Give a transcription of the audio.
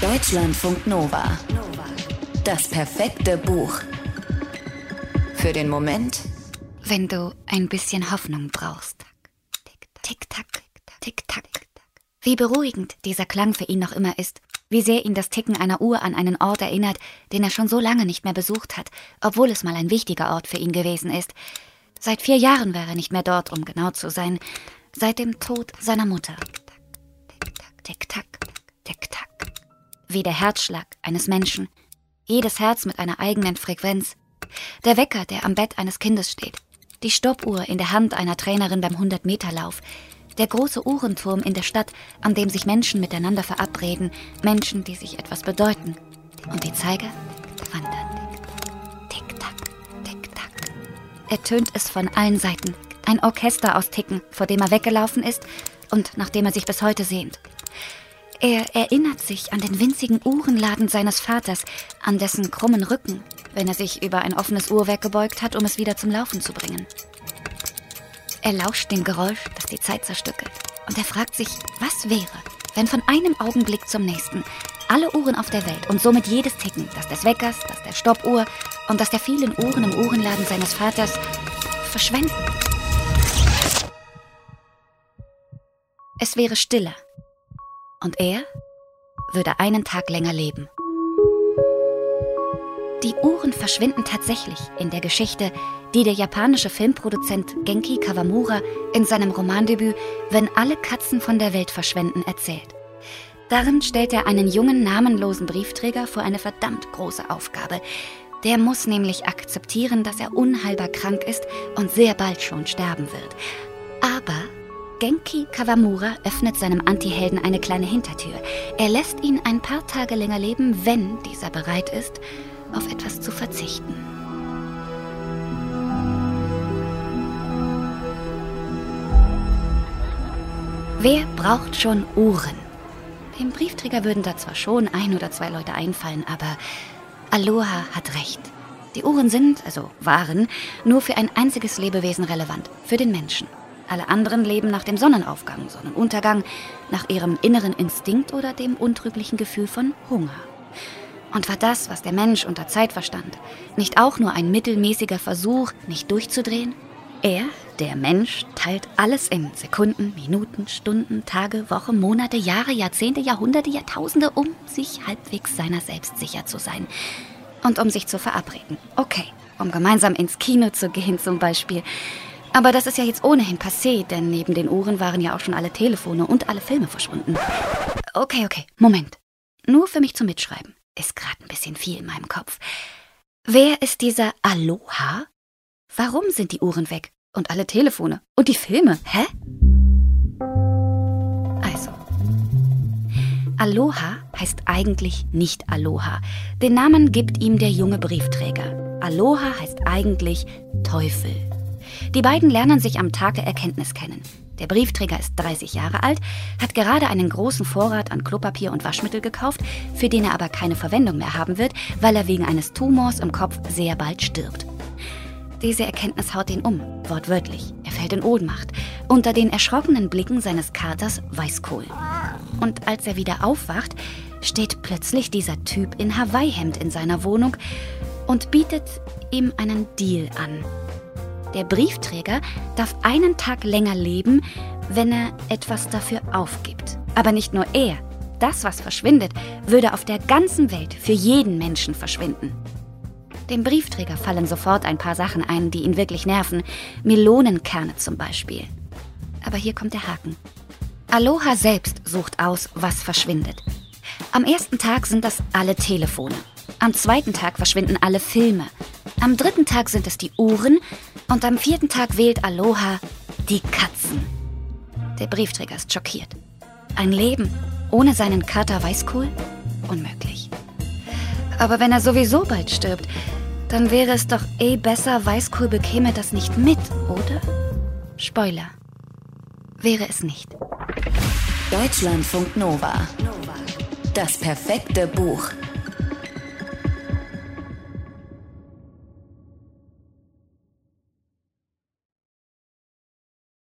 Deutschlandfunk Nova. Das perfekte Buch. Für den Moment, wenn du ein bisschen Hoffnung brauchst. Tick-Tack, Tick-Tack. Wie beruhigend dieser Klang für ihn noch immer ist. Wie sehr ihn das Ticken einer Uhr an einen Ort erinnert, den er schon so lange nicht mehr besucht hat, obwohl es mal ein wichtiger Ort für ihn gewesen ist. Seit vier Jahren wäre er nicht mehr dort, um genau zu sein. Seit dem Tod seiner Mutter. Tick-Tack, Tick-Tack. Wie der Herzschlag eines Menschen. Jedes Herz mit einer eigenen Frequenz. Der Wecker, der am Bett eines Kindes steht. Die Stoppuhr in der Hand einer Trainerin beim 100-Meter-Lauf. Der große Uhrenturm in der Stadt, an dem sich Menschen miteinander verabreden. Menschen, die sich etwas bedeuten. Und die Zeiger wandern. Tick-Tack, Tick-Tack. Ertönt es von allen Seiten. Ein Orchester aus Ticken, vor dem er weggelaufen ist und nach dem er sich bis heute sehnt. Er erinnert sich an den winzigen Uhrenladen seines Vaters, an dessen krummen Rücken, wenn er sich über ein offenes Uhrwerk gebeugt hat, um es wieder zum Laufen zu bringen. Er lauscht dem Geräusch, das die Zeit zerstückelt, und er fragt sich, was wäre, wenn von einem Augenblick zum nächsten alle Uhren auf der Welt und somit jedes Ticken, das des Weckers, das der Stoppuhr und das der vielen Uhren im Uhrenladen seines Vaters, verschwenden. Es wäre stiller und er würde einen Tag länger leben. Die Uhren verschwinden tatsächlich in der Geschichte, die der japanische Filmproduzent Genki Kawamura in seinem Romandebüt Wenn alle Katzen von der Welt verschwenden erzählt. Darin stellt er einen jungen namenlosen Briefträger vor eine verdammt große Aufgabe. Der muss nämlich akzeptieren, dass er unheilbar krank ist und sehr bald schon sterben wird. Genki Kawamura öffnet seinem Antihelden eine kleine Hintertür. Er lässt ihn ein paar Tage länger leben, wenn dieser bereit ist, auf etwas zu verzichten. Wer braucht schon Uhren? Dem Briefträger würden da zwar schon ein oder zwei Leute einfallen, aber Aloha hat recht. Die Uhren sind, also waren, nur für ein einziges Lebewesen relevant, für den Menschen. Alle anderen leben nach dem Sonnenaufgang, Sonnenuntergang, nach ihrem inneren Instinkt oder dem untrüglichen Gefühl von Hunger. Und war das, was der Mensch unter Zeit verstand, nicht auch nur ein mittelmäßiger Versuch, nicht durchzudrehen? Er, der Mensch, teilt alles in Sekunden, Minuten, Stunden, Tage, Wochen, Monate, Jahre, Jahrzehnte, Jahrhunderte, Jahrtausende, um sich halbwegs seiner selbst sicher zu sein. Und um sich zu verabreden. Okay, um gemeinsam ins Kino zu gehen zum Beispiel. Aber das ist ja jetzt ohnehin passé, denn neben den Uhren waren ja auch schon alle Telefone und alle Filme verschwunden. Okay, okay, Moment. Nur für mich zum Mitschreiben. Ist gerade ein bisschen viel in meinem Kopf. Wer ist dieser Aloha? Warum sind die Uhren weg? Und alle Telefone? Und die Filme? Hä? Also. Aloha heißt eigentlich nicht Aloha. Den Namen gibt ihm der junge Briefträger. Aloha heißt eigentlich Teufel. Die beiden lernen sich am Tag der Erkenntnis kennen. Der Briefträger ist 30 Jahre alt, hat gerade einen großen Vorrat an Klopapier und Waschmittel gekauft, für den er aber keine Verwendung mehr haben wird, weil er wegen eines Tumors im Kopf sehr bald stirbt. Diese Erkenntnis haut ihn um, wortwörtlich. Er fällt in Ohnmacht. Unter den erschrockenen Blicken seines Katers Weißkohl. Und als er wieder aufwacht, steht plötzlich dieser Typ in Hawaii-Hemd in seiner Wohnung und bietet ihm einen Deal an. Der Briefträger darf einen Tag länger leben, wenn er etwas dafür aufgibt. Aber nicht nur er. Das, was verschwindet, würde auf der ganzen Welt für jeden Menschen verschwinden. Dem Briefträger fallen sofort ein paar Sachen ein, die ihn wirklich nerven. Melonenkerne zum Beispiel. Aber hier kommt der Haken. Aloha selbst sucht aus, was verschwindet. Am ersten Tag sind das alle Telefone. Am zweiten Tag verschwinden alle Filme. Am dritten Tag sind es die Uhren und am vierten Tag wählt Aloha die Katzen. Der Briefträger ist schockiert. Ein Leben ohne seinen Kater Weißkohl? Unmöglich. Aber wenn er sowieso bald stirbt, dann wäre es doch eh besser, Weißkohl bekäme das nicht mit, oder? Spoiler. Wäre es nicht. Deutschlandfunk Nova. Das perfekte Buch.